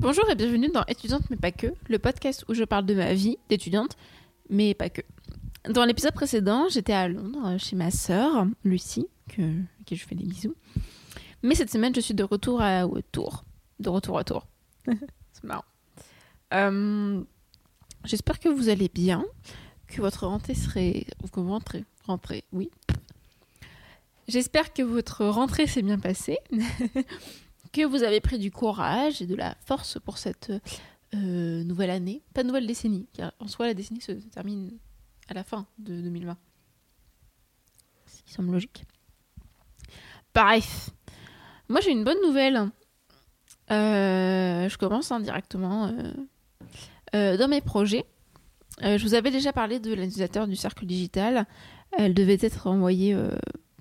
Bonjour et bienvenue dans Étudiante mais pas que, le podcast où je parle de ma vie d'étudiante, mais pas que. Dans l'épisode précédent, j'étais à Londres chez ma sœur, Lucie, que, à qui je fais des bisous. Mais cette semaine, je suis de retour à Tours. De retour à Tours. C'est marrant. Euh, J'espère que vous allez bien, que votre rentrée serait... Que vous rentrez, rentrez, oui. J'espère que votre rentrée s'est bien passée, que vous avez pris du courage et de la force pour cette euh, nouvelle année. Pas nouvelle décennie, car en soi, la décennie se termine à la fin de 2020. Ce qui semble logique. Bref, moi j'ai une bonne nouvelle. Euh, je commence indirectement hein, euh, dans mes projets. je vous avais déjà parlé de l'utilisateur du cercle digital. Elle devait être envoyée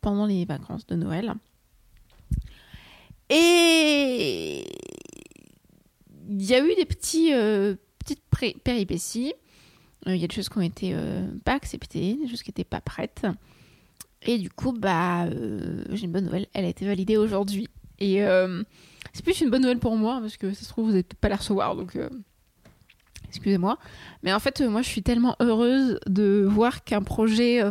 pendant les vacances de Noël. Et il y a eu des petits, euh, petites péripéties. Euh, il y a des choses qui ont été euh, pas acceptées, des choses qui n'étaient pas prêtes. Et du coup, bah, j'ai une bonne nouvelle. Elle a été validée aujourd'hui. Et c'est plus une bonne nouvelle pour moi, parce que ça se trouve, vous n'avez pas la recevoir. Donc, excusez-moi. Mais en fait, moi, je suis tellement heureuse de voir qu'un projet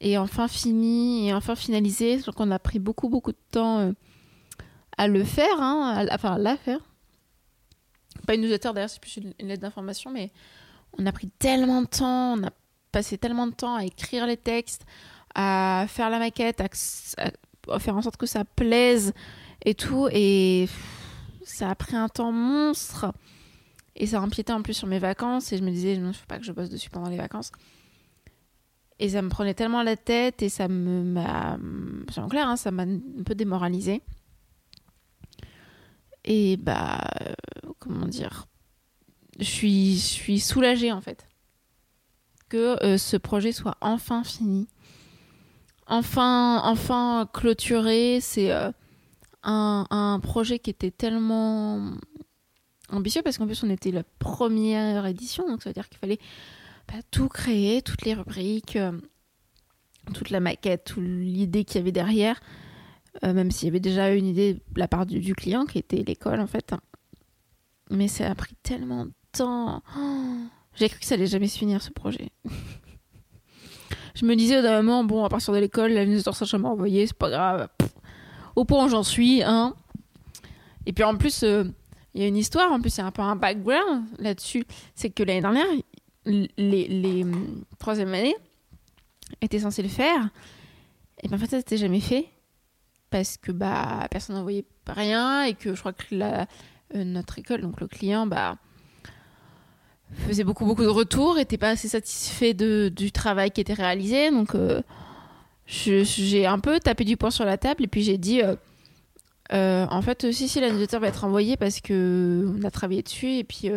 et enfin fini et enfin finalisé. Donc on a pris beaucoup beaucoup de temps à le faire, hein, enfin à la faire. Pas une newsletter d'ailleurs, c'est plus une, lettre d'information, mais on a pris tellement de temps, on a passé tellement de temps à écrire les textes, à faire la maquette, à, faire en sorte que ça plaise et tout, et ça a pris un temps monstre. Et ça empiétait en plus sur mes vacances, et je me disais, il ne faut pas que je bosse dessus pendant les vacances. Et ça me prenait tellement la tête et ça me m'a. Clair, hein, ça m'a un peu démoralisé. Et bah. comment dire Je suis, soulagée en fait. Que euh, ce projet soit enfin fini. Enfin, enfin clôturé. C'est euh, un, projet qui était tellement ambitieux parce qu'en plus on était la première édition, donc ça veut dire qu'il fallait tout créer, toutes les rubriques, euh, toute la maquette, toute l'idée qu'il y avait derrière, euh, même s'il y avait déjà une idée de la part du, client qui était l'école en fait. Mais ça a pris tellement de temps. J'ai cru que ça allait jamais se finir ce projet. je me disais d'un moment, bon, à partir de l'école, la newsletter sera jamais envoyée, c'est pas grave. Au point où j'en suis, hein. Et puis en plus, euh, il y a une histoire, en plus, il y a un peu un background là-dessus. C'est que l'année dernière, les, hum, troisième années étaient censés le faire. Et ben en fait, ça n'était jamais fait. Parce que bah, personne n'envoyait rien et que je crois que la, euh, notre école, donc le client, bah, faisait beaucoup, beaucoup de retours, n'était pas assez satisfait de, du travail qui était réalisé. Donc, euh, j'ai un peu tapé du poing sur la table et puis j'ai dit. Euh, en fait, si, si, l'annotateur va être envoyé parce que on a travaillé dessus et puis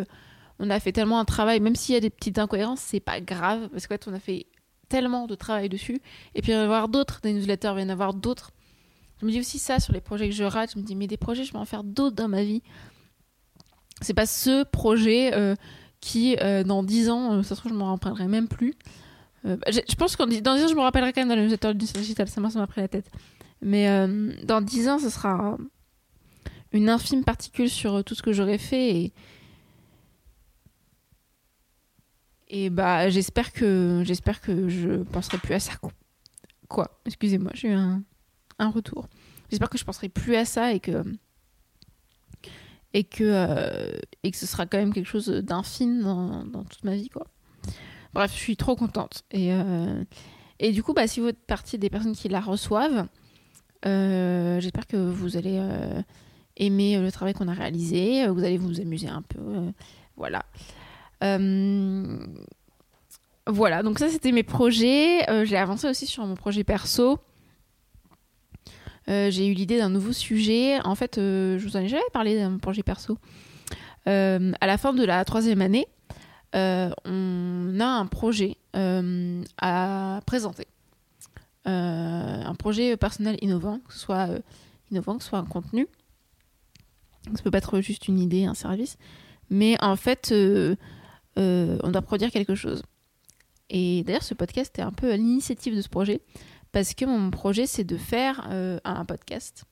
on a fait tellement un travail, même s'il y a des petites incohérences, c'est pas grave, parce qu'en fait, on a fait tellement de travail dessus. Et puis, il va y avoir d'autres, des newsletters, il va y en avoir d'autres. Je me dis aussi ça sur les projets que je rate. Je me dis, mais des projets, je vais en faire d'autres dans ma vie. C'est pas ce projet euh, qui, euh, dans 10 ans, euh, ça se trouve, je m'en rappellerai même plus. Bah, je pense que dans 10 ans, je me rappellerai quand même dans le newsletter du digital. Ça m'a pris la tête. Mais dans 10 ans, ce sera une infime particule sur tout ce que j'aurais fait. Et, Et bah j'espère que j'espère que je penserai plus à ça. Quoi? Excusez-moi, j'ai eu un, un retour. J'espère que je penserai plus à ça et que et que euh, et que ce sera quand même quelque chose d'infime dans, toute ma vie quoi. Bref, je suis trop contente et euh, et du coup bah si vous êtes partie des personnes qui la reçoivent, euh, j'espère que vous allez aimer le travail qu'on a réalisé, vous allez vous amuser un peu, voilà. Voilà, donc ça c'était mes projets. J'ai avancé aussi sur mon projet perso. Euh, j'ai eu l'idée d'un nouveau sujet. En fait, je vous en ai jamais parlé d'un projet perso. à la fin de la troisième année, on a un projet à présenter. un projet personnel innovant, que ce soit innovant, que ce soit un contenu. Ça peut pas être juste une idée, un service. Mais en fait, euh, on doit produire quelque chose. Et d'ailleurs, ce podcast est un peu à l'initiative de ce projet, parce que mon projet, c'est de faire euh, un podcast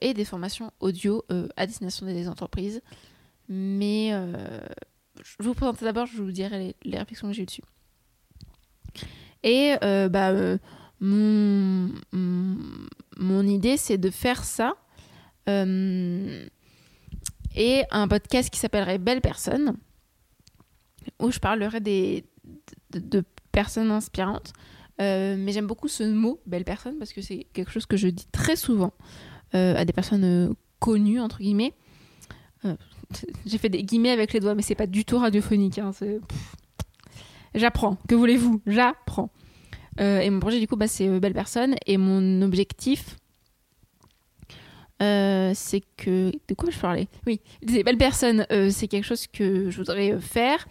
et des formations audio à destination des entreprises. Mais je vous présente d'abord, je vous dirai les, réflexions que j'ai eues dessus. Et bah, mon, mon, idée, c'est de faire ça. et un podcast qui s'appellerait Belle Personne, où je parlerai des, de, personnes inspirantes. Euh, mais j'aime beaucoup ce mot, belle personne, parce que c'est quelque chose que je dis très souvent euh, à des personnes euh, connues, entre guillemets. J'ai fait des guillemets avec les doigts, mais c'est pas du tout radiophonique. Hein, J'apprends. Que voulez-vous? J'apprends. et mon projet, du coup, bah, c'est Belle Personne. Et mon objectif, c'est que. De quoi je parlais? Oui, Belle Personne, c'est quelque chose que je voudrais faire.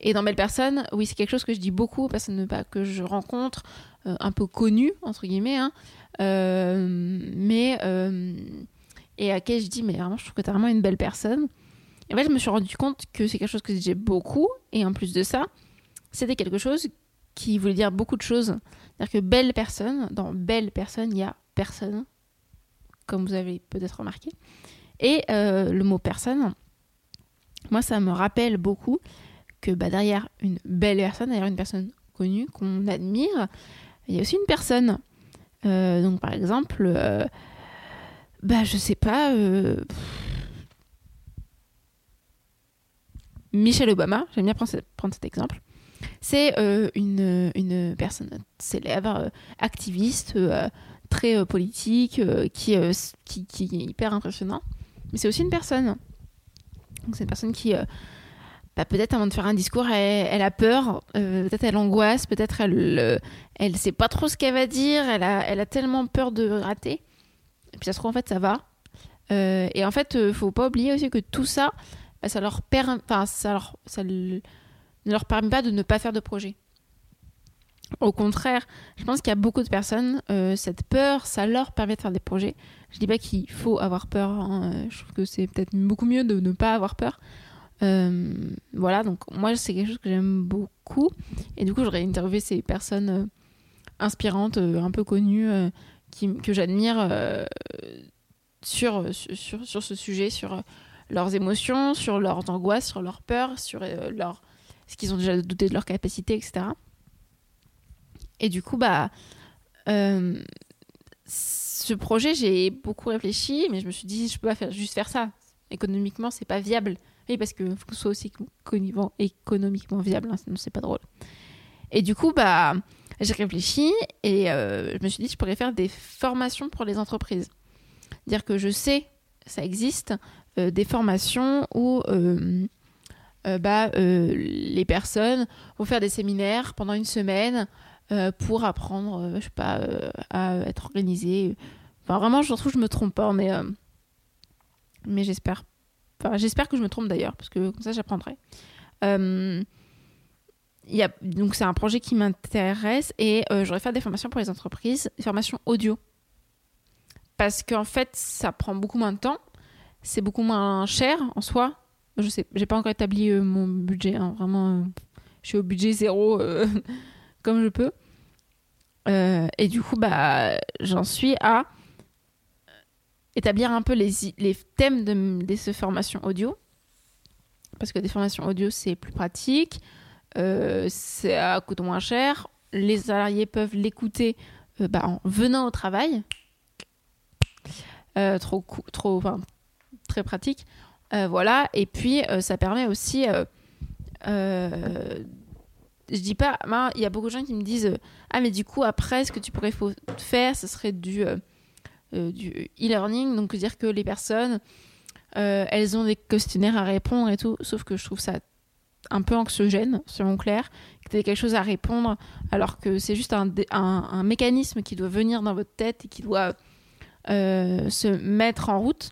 Et dans Belle Personne, oui, c'est quelque chose que je dis beaucoup aux personnes que je rencontre, euh, un peu connues, entre guillemets, hein, euh, mais. Euh, et à qui je dis, mais vraiment, je trouve que t'es vraiment une belle personne. Et en fait, je me suis rendu compte que c'est quelque chose que j'ai beaucoup, et en plus de ça, c'était quelque chose qui voulait dire beaucoup de choses. C'est-à-dire que belle personne, dans belle personne, il y a personne, comme vous avez peut-être remarqué. Et le mot personne, moi, ça me rappelle beaucoup que bah, derrière une belle personne, derrière une personne connue qu'on admire, il y a aussi une personne. Euh, donc par exemple, euh, bah je sais pas, euh, Michelle Obama, j'aime bien prendre, prendre, cet exemple. C'est une, une, personne célèbre, activiste, très politique, qui, qui, qui, est hyper impressionnant. Mais c'est aussi une personne. Donc c'est une personne qui bah, peut-être avant de faire un discours, elle, a peur, euh, peut-être elle angoisse, peut-être elle, euh, elle sait pas trop ce qu'elle va dire, elle a, elle a tellement peur de rater. Et puis ça se trouve en fait ça va. Euh, et en fait, il faut pas oublier aussi que tout ça, bah, ça leur enfin ça leur, ça ne leur permet pas de ne pas faire de projet. Au contraire, je pense qu'il y a beaucoup de personnes, cette peur, ça leur permet de faire des projets. Je dis pas qu'il faut avoir peur, hein, je trouve que c'est peut-être beaucoup mieux de ne pas avoir peur. Euh, voilà, donc moi, c'est quelque chose que j'aime beaucoup. Et du coup, j'aurais interviewé ces personnes euh, inspirantes, euh, un peu connues, qui, que j'admire sur, sur, sur ce sujet, sur leurs émotions, sur leurs angoisses, sur leurs peurs, sur leur, ce qu'ils ont déjà douté de leur capacité, etc. Et du coup, bah, ce projet, j'ai beaucoup réfléchi, mais je me suis dit, je peux pas faire, juste faire ça. Économiquement, c'est pas viable. Parce qu'il faut que ce soit aussi économiquement viable, hein, sinon c'est pas drôle. Et du coup, bah, j'ai réfléchi et euh, je me suis dit, je pourrais faire des formations pour les entreprises. Dire que je sais, ça existe, euh, des formations où euh, bah, les personnes vont faire des séminaires pendant une semaine pour apprendre, je sais pas, à être organisé. Enfin, vraiment, je trouve que je me trompe pas, mais, mais j'espère j'espère que je me trompe d'ailleurs, parce que comme ça, j'apprendrai. Euh, donc, c'est un projet qui m'intéresse et euh, j'aurais fait des formations pour les entreprises, des formations audio. Parce qu'en fait, ça prend beaucoup moins de temps, c'est beaucoup moins cher en soi. Je sais, j'ai pas encore établi euh, mon budget, hein, vraiment, je suis au budget zéro comme je peux. et du coup, bah, j'en suis à établir un peu les, les thèmes de, ces formations audio. Parce que des formations audio, c'est plus pratique, euh, ça coûte moins cher, les salariés peuvent l'écouter euh, bah, en venant au travail. Euh, trop, trop, enfin, très pratique. voilà, et puis ça permet aussi. je dis pas, il y a beaucoup de gens qui me disent Ah, mais du coup, après, ce que tu pourrais faire, ce serait du euh, du e-learning, donc dire que les personnes, euh, elles ont des questionnaires à répondre et tout, sauf que je trouve ça un peu anxiogène, selon Claire, que tu quelque chose à répondre, alors que c'est juste un, un, mécanisme qui doit venir dans votre tête et qui doit euh, se mettre en route.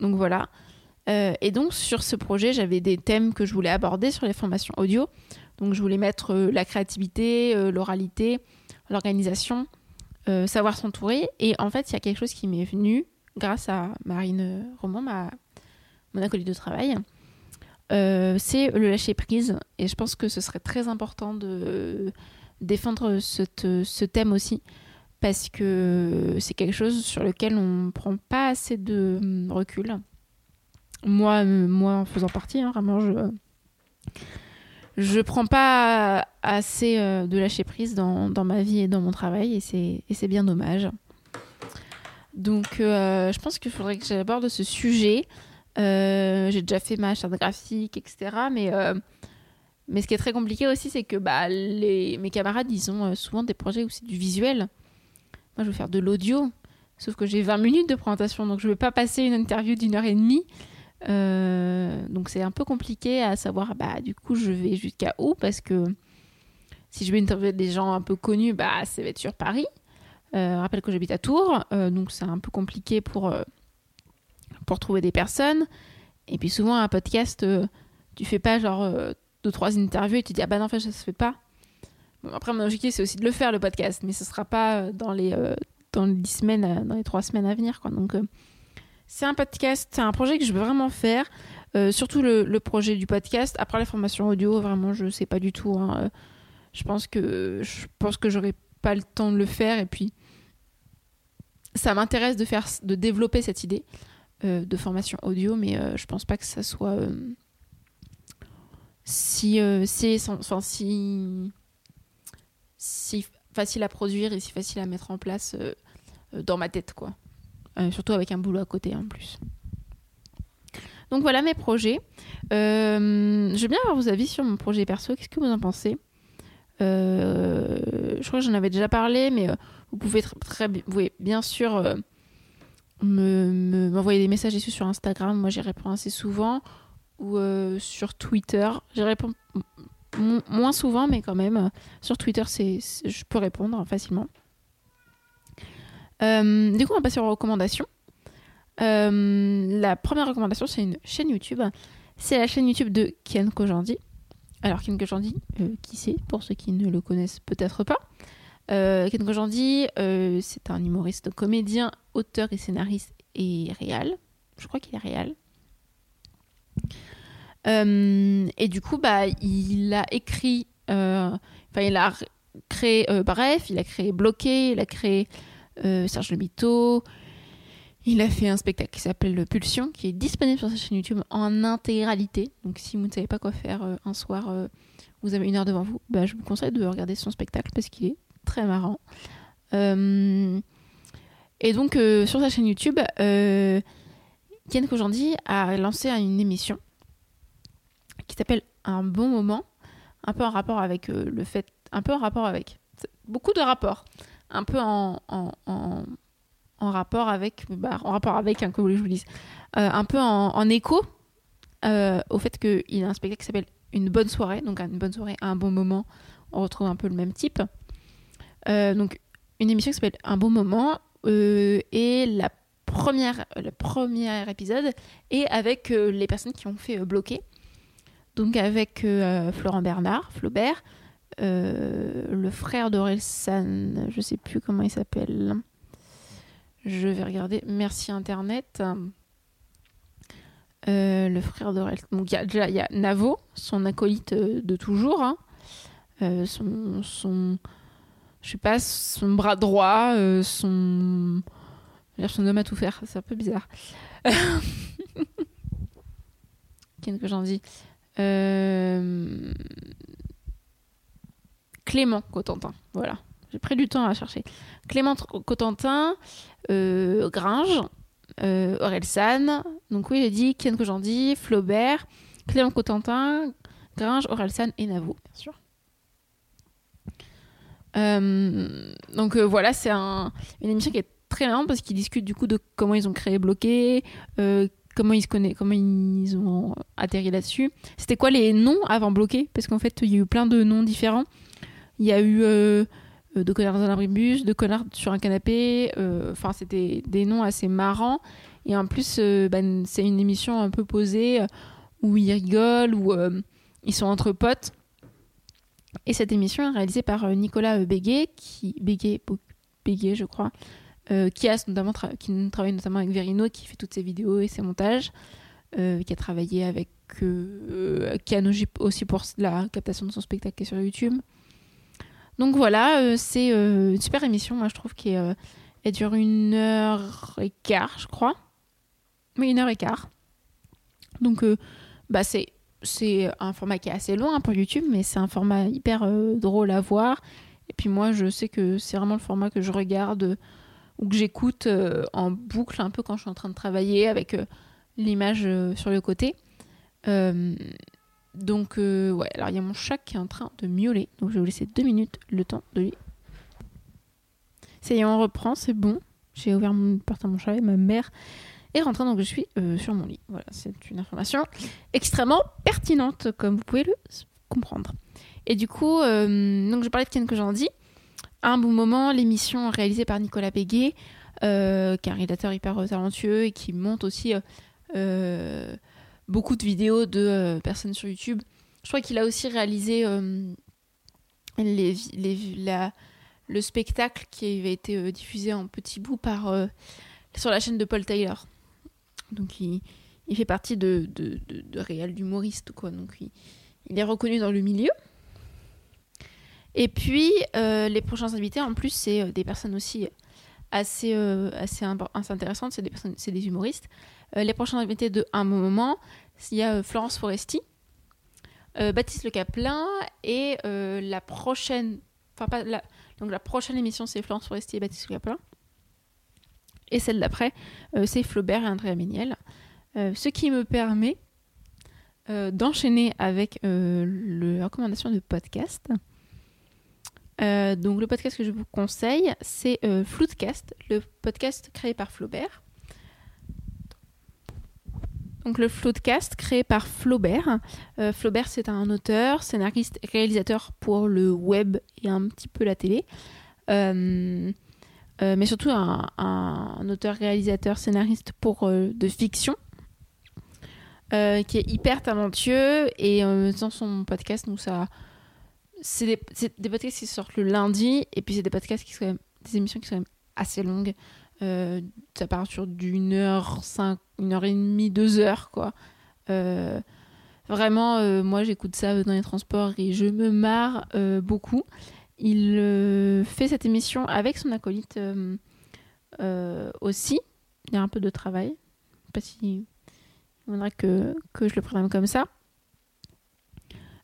Donc voilà. et donc sur ce projet, j'avais des thèmes que je voulais aborder sur les formations audio. Donc je voulais mettre la créativité, l'oralité, l'organisation, euh, savoir s'entourer. Et en fait, il y a quelque chose qui m'est venu grâce à Marine Roman, ma, mon acolyte de travail. Euh, c'est le lâcher prise. Et je pense que ce serait très important de défendre ce thème aussi. parce que c'est quelque chose sur lequel on ne prend pas assez de recul. Moi, euh, moi en faisant partie, hein, vraiment, je je prends pas assez euh, de lâcher prise dans, dans, ma vie et dans mon travail et c'est bien dommage. Donc euh, je pense qu'il faudrait que j'aborde ce sujet. J'ai déjà fait ma charte graphique, etc. Mais, mais ce qui est très compliqué aussi, c'est que bah, les, mes camarades, ils ont souvent des projets où c'est du visuel. Moi, je veux faire de l'audio. Sauf que j'ai 20 minutes de présentation, donc je ne vais pas passer une interview d'une heure et demie. Euh, donc c'est un peu compliqué à savoir, bah, du coup, je vais jusqu'à où Parce que si je vais interviewer des gens un peu connus, bah, ça va être sur Paris. Euh, rappelle que j'habite à Tours, euh, donc c'est un peu compliqué pour, euh, pour trouver des personnes. Et puis souvent, un podcast, tu fais pas genre deux, trois interviews et tu dis, ah bah non, en fait, ça se fait pas après, mon objectif, c'est aussi de le faire, le podcast, mais ce sera pas dans les, dans les 10 semaines, dans les 3 semaines à venir. Quoi. C'est un podcast, c'est un projet que je veux vraiment faire. surtout le, projet du podcast. Après la formation audio, vraiment, je sais pas du tout. Hein. Je pense que je pense que j'aurai pas le temps de le faire. Et puis, ça m'intéresse de faire, de développer cette idée de formation audio, mais je pense pas que ça soit si, si, si facile à produire et si facile à mettre en place euh, euh, dans ma tête, quoi. Euh, surtout avec un boulot à côté en plus. Donc voilà mes projets. je veux bien avoir vos avis sur mon projet perso. Qu'est-ce que vous en pensez? Je crois que j'en avais déjà parlé, mais vous pouvez très, bien sûr m'envoyer des messages dessus sur Instagram. Moi, j'y réponds assez souvent. Ou sur Twitter. J'y réponds moins souvent, mais quand même. Euh, sur Twitter, je peux répondre facilement. Euh, du coup, on va passer aux recommandations. Euh, la première recommandation, c'est une chaîne YouTube. C'est la chaîne YouTube de Ken Kojandi. Alors, Ken Kojandi, qui c'est Pour ceux qui ne le connaissent peut-être pas? Ken Kojandi, c'est un humoriste, comédien, auteur et scénariste et réal. Je crois qu'il est réal. Euh, et du coup, bah, il a écrit, euh, enfin, il a créé, euh, bref, il a créé Bloqué, il a créé Serge Le il a fait un spectacle qui s'appelle Pulsion, qui est disponible sur sa chaîne YouTube en intégralité. Donc, si vous ne savez pas quoi faire un soir, vous avez une heure devant vous, bah, je vous conseille de regarder son spectacle parce qu'il est très marrant. et donc, sur sa chaîne YouTube, Ken Kojandi a lancé une émission qui s'appelle Un bon moment, un peu en rapport avec euh, le fait, un peu en rapport avec, beaucoup de rapports, un peu en, en, en, rapport avec, bah, en rapport avec, hein, comme je vous dise, euh, un peu en, écho euh, au fait qu'il a un spectacle qui s'appelle Une bonne soirée, donc une bonne soirée, un bon moment, on retrouve un peu le même type. donc une émission qui s'appelle Un bon moment et la première, le premier épisode est avec les personnes qui ont fait bloquer. Donc avec euh, Florent Bernard, Flaubert, euh, le frère d'Orelsan, je sais plus comment il s'appelle. Je vais regarder. Merci Internet. Euh, le frère d'Orelsan. Donc il y y a Navo, son acolyte de toujours. Hein. son, je sais pas, son bras droit, son, son homme à tout faire. C'est un peu bizarre. Qu'est-ce que j'en dis? Euh, Clément Cotentin, voilà. J'ai pris du temps à chercher. Clément Cotentin, euh, Gringe, euh. Donc oui, j'ai dit Ken Kojandi, Flaubert, Clément Cotentin, Gringe, Orelsan et Navo, bien sûr. Euh, donc voilà, c'est un, une émission qui est très marrante parce qu'ils discutent du coup de comment ils ont créé Bloqué, comment ils se connaissent, comment ils ont atterri là-dessus. C'était quoi les noms avant bloqué? Parce qu'en fait, il y a eu plein de noms différents. Il y a eu euh, euh de connards dans un abribus, de connards sur un canapé. Euh, enfin, c'était des noms assez marrants. Et en plus, euh, ben, c'est une émission un peu posée où ils rigolent, où ils sont entre potes. Et cette émission est réalisée par Nicolas Béguet, qui Béguet, notamment qui travaille notamment avec Verino, qui fait toutes ses vidéos et ses montages, qui a travaillé avec euh, aussi pour la captation de son spectacle qui sur YouTube. Donc voilà, c'est une super émission, moi je trouve qu'elle elle dure une heure et quart, je crois. Oui, une heure et quart. Donc bah c'est un format qui est assez loin pour YouTube, mais c'est un format hyper drôle à voir. Et puis moi, je sais que c'est vraiment le format que je regarde ou que j'écoute en boucle un peu quand je suis en train de travailler avec l'image sur le côté. Donc, euh, ouais, alors il y a mon chat qui est en train de miauler. Donc, je vais vous laisser deux minutes le temps de lui. Ça y est, on reprend, c'est bon. J'ai ouvert mon porte à mon chat et ma mère est rentrée, donc je suis euh, sur mon lit. Voilà, c'est une information extrêmement pertinente, comme vous pouvez le comprendre. Et du coup, euh, donc je parlais de Ken dis. À un bon moment, l'émission réalisée par Nicolas Béguet, qui est un rédacteur hyper talentueux et qui monte aussi beaucoup de vidéos de euh, personnes sur YouTube. Je crois qu'il a aussi réalisé euh, le spectacle qui avait été euh, diffusé en petit bout sur la chaîne de Paul Taylor. Donc il, fait partie de, de, de, de quoi. Donc il, il, est reconnu dans le milieu. Et puis les prochains invités, en plus, c'est des personnes aussi assez, assez, assez intéressantes, c'est des, humoristes. Euh, les prochains invités de Un moment, il y a euh, Florence Foresti, euh, Baptiste Le Caplin et la prochaine. Enfin, pas la, donc la prochaine émission, c'est Florence Foresti et Baptiste Le Caplin. Et celle d'après, c'est Flaubert et Andrea Méniel. ce qui me permet d'enchaîner avec le recommandation de podcast. Donc le podcast que je vous conseille, c'est Floodcast, le podcast créé par Flaubert. Donc le Floodcast créé par Flaubert. Euh, Flaubert c'est un auteur, scénariste, réalisateur pour le web et un petit peu la télé. Euh, euh, mais surtout un, auteur, réalisateur, scénariste pour de fiction. qui est hyper talentueux et dans son podcast, nous ça, c'est des, podcasts qui sortent le lundi et puis c'est des podcasts qui sont des émissions qui sont quand même assez longues. Euh, ça part sur d'une heure, cinq, une heure et demie, deux heures, quoi. Euh, vraiment, euh, moi, j'écoute ça dans les transports et je me marre beaucoup. Il fait cette émission avec son acolyte aussi. Il y a un peu de travail. Je sais pas si faudrait que, que je le prenne comme ça.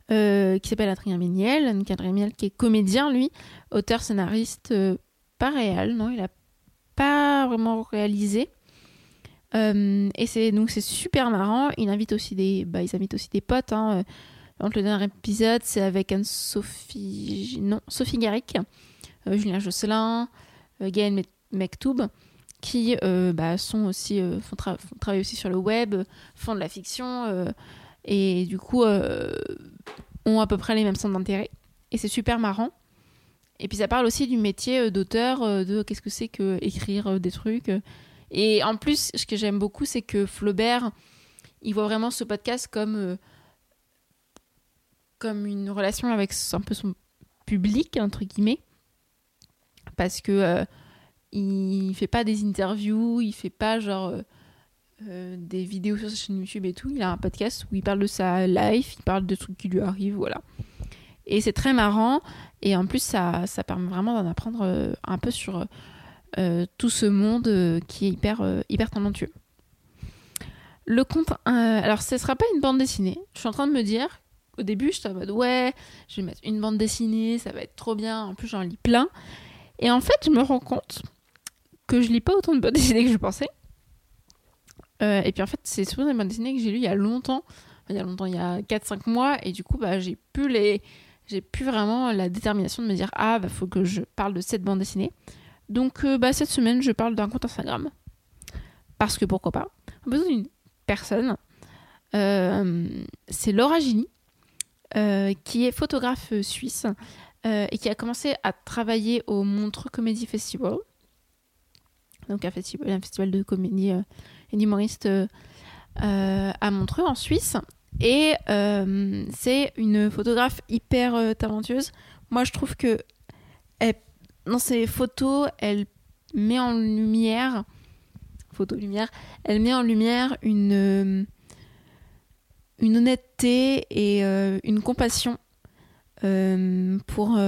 Qui s'appelle Adrien Méniel. Adrien Méniel qui est comédien, lui, auteur, scénariste, pas réel, non, il a pas vraiment réalisé. Euh, et c'est donc c'est super marrant. Il invite aussi des, bah, ils invitent aussi des potes. Hein. Donc le dernier épisode, c'est avec Anne-Sophie, non, Sophie Garrick, euh, Julien Josselin, euh, Gaël Mektoub, qui bah, sont aussi font, travailler aussi sur le web, font de la fiction et du coup ont à peu près les mêmes centres d'intérêt. Et c'est super marrant. Et puis ça parle aussi du métier euh, d'auteur, euh, de qu'est-ce que c'est que écrire euh, des trucs. Et en plus, ce que j'aime beaucoup, c'est que Flaubert, il voit vraiment ce podcast comme, comme une relation avec un peu son public, entre guillemets. Parce que il fait pas des interviews, il fait pas genre des vidéos sur sa chaîne YouTube et tout. Il a un podcast où il parle de sa life, il parle de trucs qui lui arrivent, voilà. Et c'est très marrant. Et en plus, ça, ça permet vraiment d'en apprendre euh, un peu sur euh, tout ce monde euh, qui est hyper, hyper talentueux. Le compte. alors, ce ne sera pas une bande dessinée. Je suis en train de me dire. Au début, je suis en mode ouais, je vais mettre une bande dessinée, ça va être trop bien. En plus, j'en lis plein. Et en fait, je me rends compte que je lis pas autant de bandes dessinées que je pensais. Et puis en fait, c'est souvent des bandes dessinées que j'ai lues il y a longtemps. il y a longtemps, il y a 4-5 mois. Et du coup, bah, j'ai pu les, j'ai plus vraiment la détermination de me dire ah bah faut que je parle de cette bande dessinée. Donc euh, bah, cette semaine je parle d'un compte Instagram parce que pourquoi pas? On a besoin d'une personne. Euh, c'est Laura Gini euh, qui est photographe suisse et qui a commencé à travailler au Montreux Comedy Festival. Donc un festival, un festival de comédie et d'humoristes à Montreux en Suisse et euh, c'est une photographe hyper euh, talentueuse. Moi, je trouve que dans ses photos, elle met en lumière, photo lumière, elle met en lumière une, euh, une honnêteté et une compassion pour,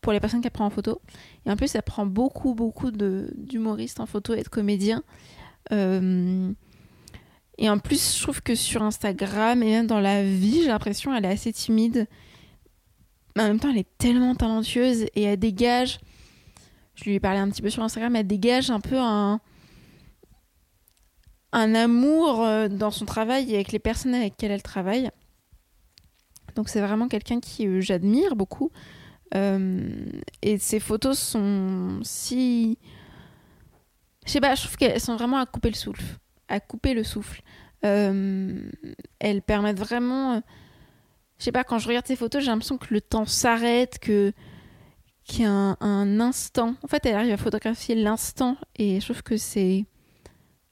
pour les personnes qu'elle prend en photo. Et en plus, elle prend beaucoup, beaucoup d'humoristes en photo et de comédiens. Euh, et en plus, je trouve que sur Instagram et même dans la vie, j'ai l'impression qu'elle est assez timide. Mais en même temps, elle est tellement talentueuse et elle dégage. Je lui ai parlé un petit peu sur Instagram, elle dégage un peu un, amour euh, dans son travail et avec les personnes avec lesquelles elle travaille. Donc c'est vraiment quelqu'un qui euh, j'admire beaucoup. Et ses photos sont si... Je sais pas, je trouve qu'elles sont vraiment à couper le souffle. À couper le souffle. elles permettent vraiment... Je sais pas, quand je regarde ses photos, j'ai l'impression que le temps s'arrête, que qu'il y a un, instant. En fait, elle arrive à photographier l'instant et je trouve que c'est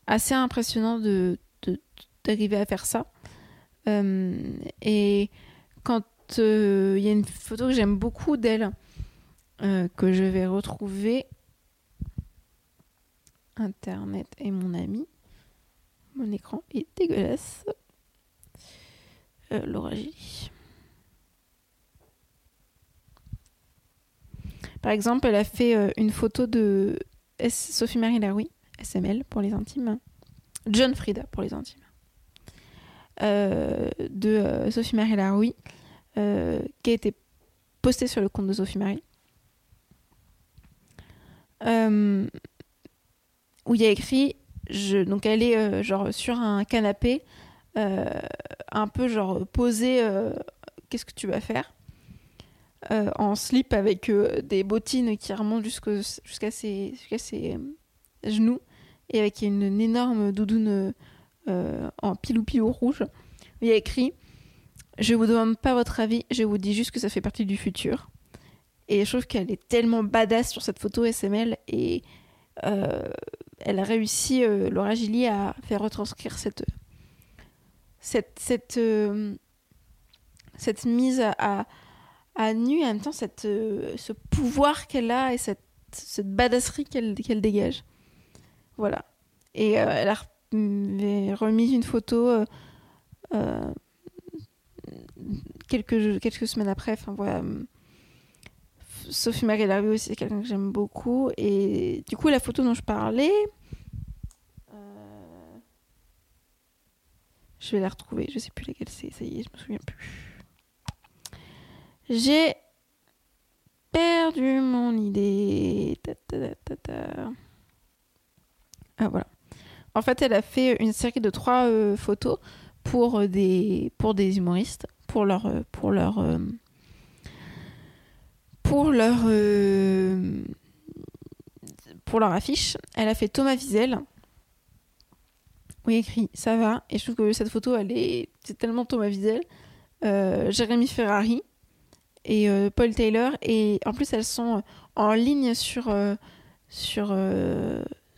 assez impressionnant de, d'arriver à faire ça. Euh, et quand euh, il y a une photo que j'aime beaucoup d'elle, euh, que je vais retrouver, Internet est mon ami. Mon écran est dégueulasse. Gilly. Par exemple, elle a fait une photo de Sophie Marie Laroui SML pour les intimes, John Frida pour les intimes, euh, de euh, Sophie Marie Laroui, euh, qui a été postée sur le compte de Sophie Marie, où il y a écrit, donc elle est genre sur un canapé, un peu genre posée, qu'est-ce que tu vas faire? En slip avec des bottines qui remontent jusqu'à ses, genoux et avec une, énorme doudoune euh, en pilou pilou rouge. Il y a écrit Je vous demande pas votre avis, je vous dis juste que ça fait partie du futur. Et je trouve qu'elle est tellement badass sur cette photo SML et euh, elle a réussi, euh, Laura Gilly, à faire retranscrire cette, cette, cette, cette mise à, nu et en même temps cette, ce pouvoir qu'elle a et cette, cette badasserie qu'elle dégage. Voilà. Et euh, elle a remis une photo euh, euh, quelques, quelques semaines après. Enfin, voilà. Sophie Marie aussi, c'est quelqu'un que j'aime beaucoup. Et du coup, la photo dont je parlais, je vais la retrouver. Je sais plus laquelle c'est. Ça y est, je me souviens plus. J'ai perdu mon idée. Ah voilà. En fait, elle a fait une série de trois euh, photos pour euh, des, pour des humoristes, euh, pour leur, pour leur, pour leur affiche. Elle a fait Thomas Wiesel. Oui, écrit ça va. Et je trouve que cette photo, elle est, c'est tellement Thomas Wiesel. Jérémy Ferrari et Paul Taylor. Et en plus, elles sont en ligne sur, sur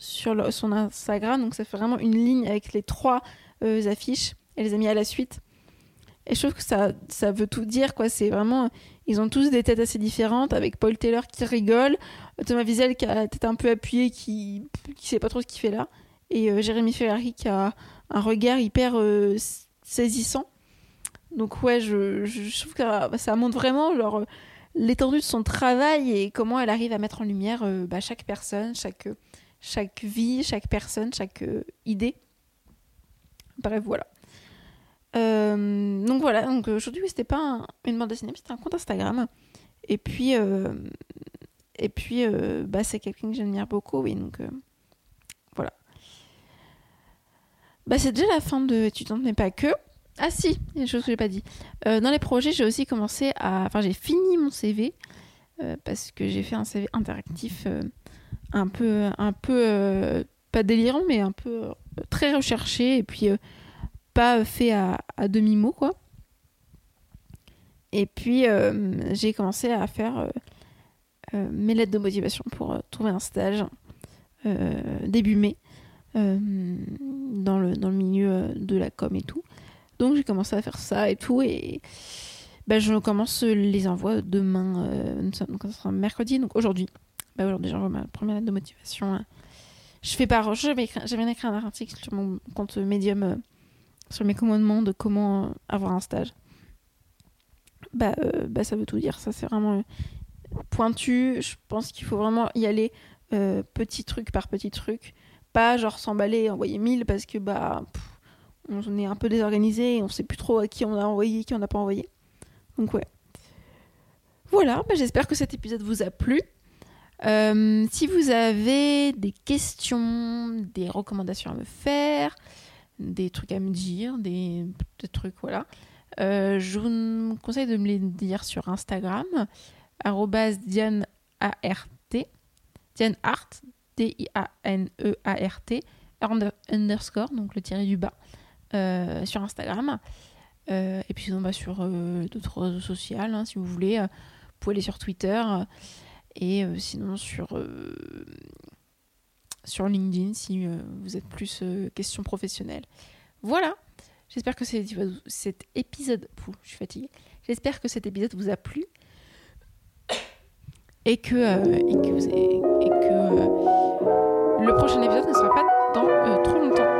sur son Instagram. Donc ça fait vraiment une ligne avec les trois euh, affiches. Elle les a mis à la suite. Et je trouve que ça, ça veut tout dire, quoi. C'est vraiment. Ils ont tous des têtes assez différentes, avec Paul Taylor qui rigole, Thomas Wiesel qui a la tête un peu appuyée, qui, qui sait pas trop ce qu'il fait là, et euh, Jérémy Ferrari qui a un regard hyper euh, saisissant. Donc, ouais, je, je, trouve que ça montre vraiment genre, l'étendue de son travail et comment elle arrive à mettre en lumière bah, chaque personne, chaque chaque vie, chaque personne, chaque euh, idée. Bref, voilà. Euh, donc voilà, donc aujourd'hui, c'était pas une bande dessinée, c'était un compte Instagram. Et puis, euh, et puis bah, c'est quelqu'un que j'admire beaucoup, oui, donc voilà. Bah, c'est déjà la fin de étudiante, mais pas que. Ah si, il y a une chose que j'ai pas dit. dans les projets, j'ai aussi commencé à. Enfin, j'ai fini mon CV parce que j'ai fait un CV interactif un peu, un peu euh, pas délirant, mais un peu euh, très recherché et puis euh, pas fait à, demi-mot, quoi. Et puis j'ai commencé à faire mes lettres de motivation pour trouver un stage début mai dans, le, milieu de la com et tout. Donc j'ai commencé à faire ça et tout et ben, je commence les envois demain, donc ça sera mercredi, donc aujourd'hui. Bah aujourd'hui, j'envoie ma première lettre de motivation. Hein. Je fais pas. Je vais écrire un article sur mon compte Medium euh, sur mes commandements de comment euh, avoir un stage. Bah, euh, bah, ça veut tout dire. Ça, c'est vraiment pointu. Je pense qu'il faut vraiment y aller euh, petit truc par petit truc. Pas genre s'emballer et envoyer 1000 parce que bah on est un peu désorganisé et on sait plus trop à qui on a envoyé, qui on n'a pas envoyé. Donc ouais. Voilà, bah, j'espère que cet épisode vous a plu. Euh, si vous avez des questions, des recommandations à me faire, des trucs à me dire, des, trucs, voilà, euh, je vous conseille de me les dire sur Instagram, Diane Diane Art, D-I-A-N-E-A-R-T, underscore, donc le tiré du bas, euh, sur Instagram. et puis sinon, bah, sur d'autres réseaux sociaux, hein, si vous voulez. vous pouvez aller sur Twitter. Et euh, sinon sur, euh, sur LinkedIn si euh, vous êtes plus question professionnelle. Voilà. J'espère que cet épisode. J'espère que cet épisode vous a plu. Et que, que le prochain épisode ne sera pas dans trop longtemps.